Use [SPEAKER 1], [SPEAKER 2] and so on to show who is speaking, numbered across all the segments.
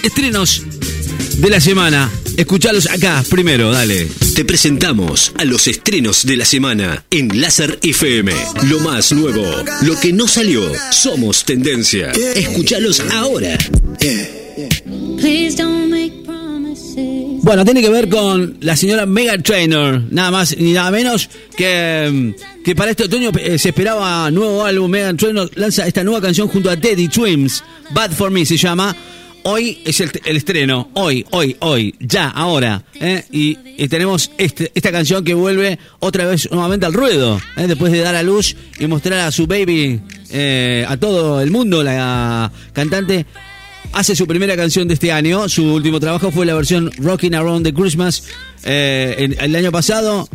[SPEAKER 1] Estrenos de la semana. Escuchalos acá primero, dale.
[SPEAKER 2] Te presentamos a los estrenos de la semana en Láser FM. Lo más nuevo, lo que no salió, somos tendencia. Escuchalos ahora.
[SPEAKER 1] Bueno, tiene que ver con la señora Megan Trainor, nada más ni nada menos que, que para este otoño eh, se esperaba nuevo álbum. Megan Trainor lanza esta nueva canción junto a Teddy Swims, Bad for Me se llama. Hoy es el, estreno, hoy, hoy, hoy, ya, ahora. ¿eh? Y, tenemos este, esta canción que vuelve otra vez nuevamente al ruedo, ¿eh? después de dar a luz y mostrar a su baby eh, a todo el mundo. La cantante hace su primera canción de este año. Su último trabajo fue la versión Rocking Around the Christmas eh, el año pasado.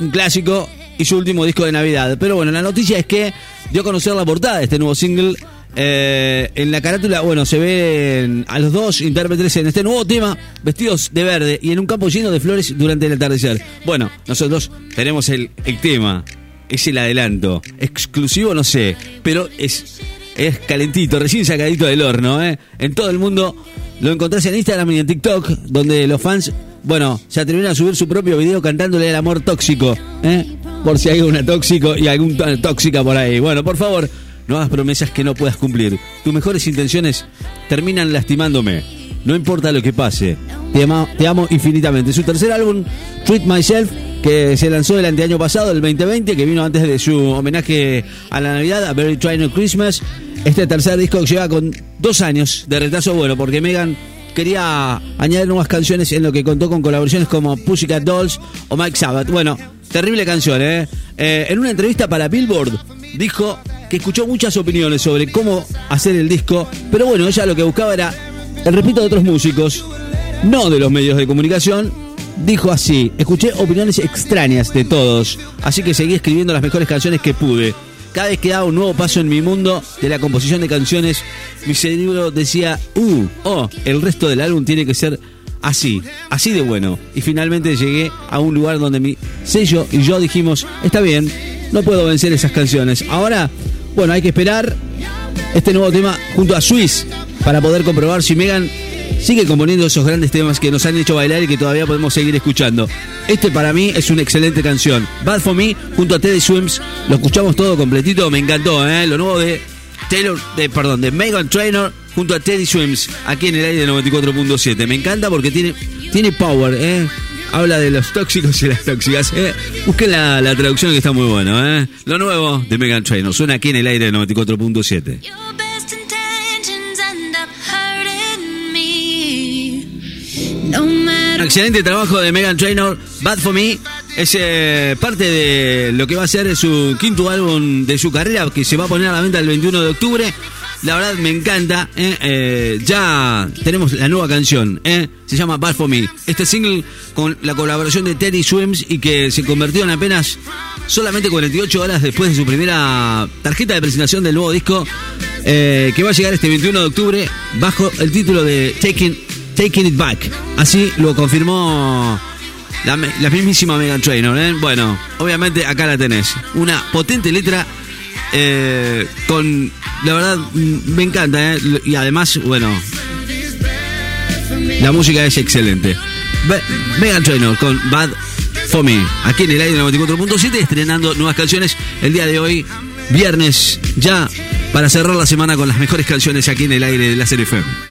[SPEAKER 1] Un clásico y su último disco de Navidad. Pero bueno, la noticia es que dio a conocer la portada de este nuevo single. Eh, en la carátula, bueno, se ven a los dos intérpretes en este nuevo tema vestidos de verde y en un campo lleno de flores durante el atardecer. Bueno, nosotros tenemos el, el tema, es el adelanto. Exclusivo, no sé, pero es, es calentito, recién sacadito del horno. ¿eh? En todo el mundo lo encontrás en Instagram y en TikTok, donde los fans, bueno, se atrevieron a subir su propio video cantándole el amor tóxico. ¿eh? Por si hay una tóxico y alguna tóxica por ahí. Bueno, por favor, no promesas que no puedas cumplir. Tus mejores intenciones terminan lastimándome. No importa lo que pase. Te, te amo infinitamente. Su tercer álbum, Treat Myself, que se lanzó el anteaño pasado, el 2020, que vino antes de su homenaje a la Navidad, a Very Trying Christmas. Este tercer disco llega con dos años de retraso, bueno, porque Megan quería añadir nuevas canciones en lo que contó con colaboraciones como Pussycat Dolls o Mike Sabbath. Bueno, terrible canción, ¿eh? Eh, en una entrevista para Billboard dijo que escuchó muchas opiniones sobre cómo hacer el disco, pero bueno, ella lo que buscaba era el repito de otros músicos, no de los medios de comunicación. Dijo así, escuché opiniones extrañas de todos, así que seguí escribiendo las mejores canciones que pude. Cada vez que daba un nuevo paso en mi mundo de la composición de canciones, mi cerebro decía, uh, oh, el resto del álbum tiene que ser así, así de bueno. Y finalmente llegué a un lugar donde mi sello y yo dijimos, está bien, no puedo vencer esas canciones. Ahora, bueno, hay que esperar este nuevo tema junto a Swiss para poder comprobar si Megan sigue componiendo esos grandes temas que nos han hecho bailar y que todavía podemos seguir escuchando. Este para mí es una excelente canción. Bad for Me junto a Teddy Swims. Lo escuchamos todo completito, me encantó, ¿eh? Lo nuevo de Taylor, de, perdón, de Megan Trainor junto a Teddy Swims aquí en el aire de 94.7. Me encanta porque tiene, tiene power, ¿eh? Habla de los tóxicos y las tóxicas. ¿eh? Busquen la, la traducción que está muy bueno. ¿eh? Lo nuevo de Megan Trainor. Suena aquí en el aire de 94.7.
[SPEAKER 3] Your best intentions end up hurting me. No
[SPEAKER 1] Un
[SPEAKER 3] matter
[SPEAKER 1] excelente trabajo de Megan Trainor, Bad for Me. Es eh, parte de lo que va a ser su quinto álbum de su carrera, que se va a poner a la venta el 21 de octubre. La verdad me encanta. ¿eh? Eh, ya tenemos la nueva canción. ¿eh? Se llama Bad for Me. Este single con la colaboración de Teddy Swims y que se convirtió en apenas solamente 48 horas después de su primera tarjeta de presentación del nuevo disco que va a llegar este 21 de octubre bajo el título de Taking, Taking It Back. Así lo confirmó la, mismísima Megan Trainor. Bueno, obviamente acá la tenés. Una potente letra con... La verdad, me encanta. ¿eh? Y además, bueno, la música es excelente. Megan Trainor con Bad For. Aquí en el aire 94.7 estrenando nuevas canciones el día de hoy, viernes, ya para cerrar la semana con las mejores canciones aquí en el aire de la serie FM.